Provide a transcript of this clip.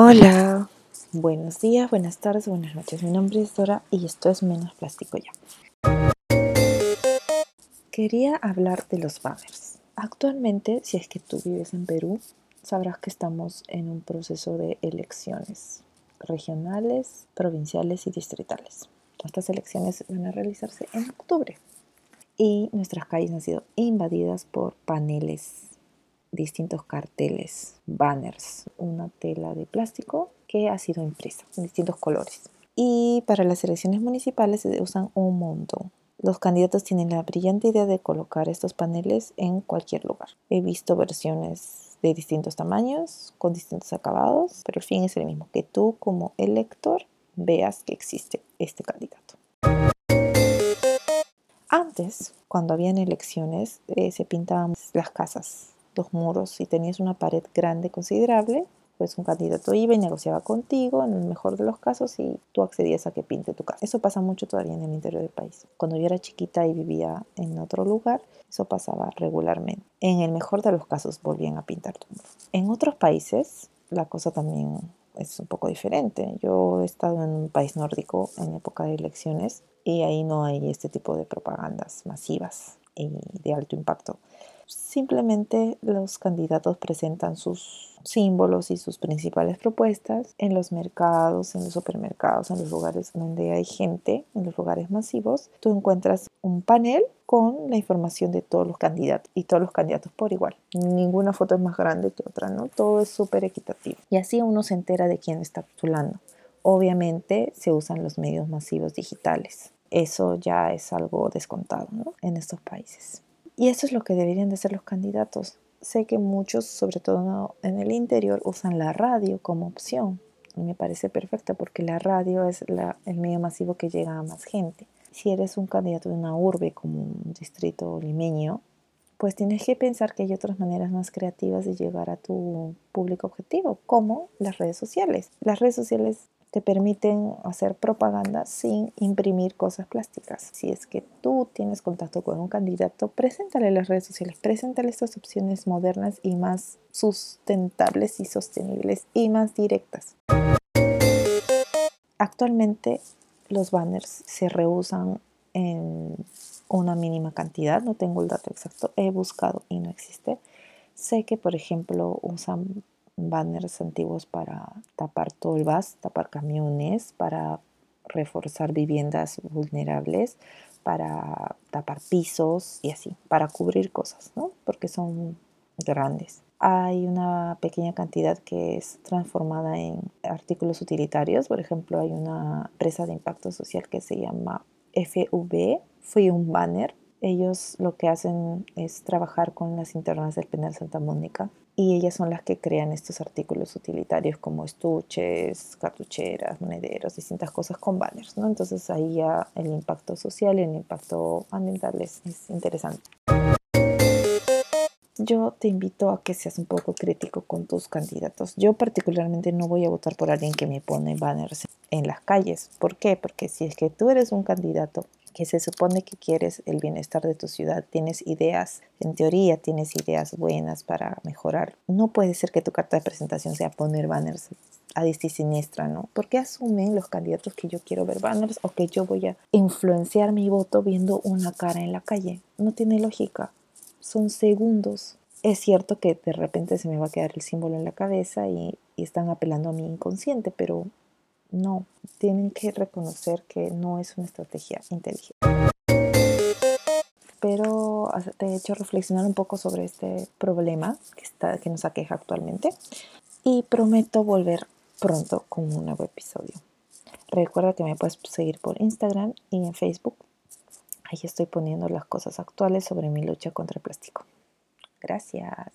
Hola, buenos días, buenas tardes, buenas noches. Mi nombre es Dora y esto es Menos Plástico Ya. Quería hablar de los banners. Actualmente, si es que tú vives en Perú, sabrás que estamos en un proceso de elecciones regionales, provinciales y distritales. Estas elecciones van a realizarse en octubre y nuestras calles han sido invadidas por paneles distintos carteles, banners, una tela de plástico que ha sido impresa en distintos colores. Y para las elecciones municipales se usan un montón. Los candidatos tienen la brillante idea de colocar estos paneles en cualquier lugar. He visto versiones de distintos tamaños, con distintos acabados, pero el fin es el mismo, que tú como elector veas que existe este candidato. Antes, cuando habían elecciones, eh, se pintaban las casas los muros. Si tenías una pared grande considerable, pues un candidato iba y negociaba contigo, en el mejor de los casos, y tú accedías a que pinte tu casa. Eso pasa mucho todavía en el interior del país. Cuando yo era chiquita y vivía en otro lugar, eso pasaba regularmente. En el mejor de los casos volvían a pintar tu muro. En otros países, la cosa también es un poco diferente. Yo he estado en un país nórdico en época de elecciones y ahí no hay este tipo de propagandas masivas y de alto impacto. Simplemente los candidatos presentan sus símbolos y sus principales propuestas en los mercados, en los supermercados, en los lugares donde hay gente, en los lugares masivos. Tú encuentras un panel con la información de todos los candidatos y todos los candidatos por igual. Ninguna foto es más grande que otra, ¿no? Todo es súper equitativo. Y así uno se entera de quién está postulando. Obviamente se usan los medios masivos digitales. Eso ya es algo descontado ¿no? en estos países. Y eso es lo que deberían de ser los candidatos. Sé que muchos, sobre todo en el interior, usan la radio como opción. Y me parece perfecta porque la radio es el medio masivo que llega a más gente. Si eres un candidato de una urbe como un distrito limeño, pues tienes que pensar que hay otras maneras más creativas de llegar a tu público objetivo, como las redes sociales. Las redes sociales te permiten hacer propaganda sin imprimir cosas plásticas. Si es que tú tienes contacto con un candidato, preséntale las redes sociales, preséntale estas opciones modernas y más sustentables y sostenibles y más directas. Actualmente los banners se reusan en una mínima cantidad, no tengo el dato exacto, he buscado y no existe. Sé que, por ejemplo, usan banners antiguos para tapar tolvas, tapar camiones, para reforzar viviendas vulnerables, para tapar pisos y así, para cubrir cosas, ¿no? Porque son grandes. Hay una pequeña cantidad que es transformada en artículos utilitarios. Por ejemplo, hay una empresa de impacto social que se llama FV. Fue un banner ellos lo que hacen es trabajar con las internas del penal Santa Mónica y ellas son las que crean estos artículos utilitarios como estuches, cartucheras, monederos, distintas cosas con banners, ¿no? Entonces ahí ya el impacto social y el impacto ambiental es, es interesante. Yo te invito a que seas un poco crítico con tus candidatos. Yo particularmente no voy a votar por alguien que me pone banners en las calles. ¿Por qué? Porque si es que tú eres un candidato que se supone que quieres el bienestar de tu ciudad, tienes ideas, en teoría tienes ideas buenas para mejorar. No puede ser que tu carta de presentación sea poner banners a y siniestra, ¿no? Porque asumen los candidatos que yo quiero ver banners o que yo voy a influenciar mi voto viendo una cara en la calle. No tiene lógica. Son segundos. Es cierto que de repente se me va a quedar el símbolo en la cabeza y están apelando a mi inconsciente, pero no, tienen que reconocer que no es una estrategia inteligente. Pero te he hecho reflexionar un poco sobre este problema que, está, que nos aqueja actualmente y prometo volver pronto con un nuevo episodio. Recuerda que me puedes seguir por Instagram y en Facebook. Ahí estoy poniendo las cosas actuales sobre mi lucha contra el plástico. Gracias.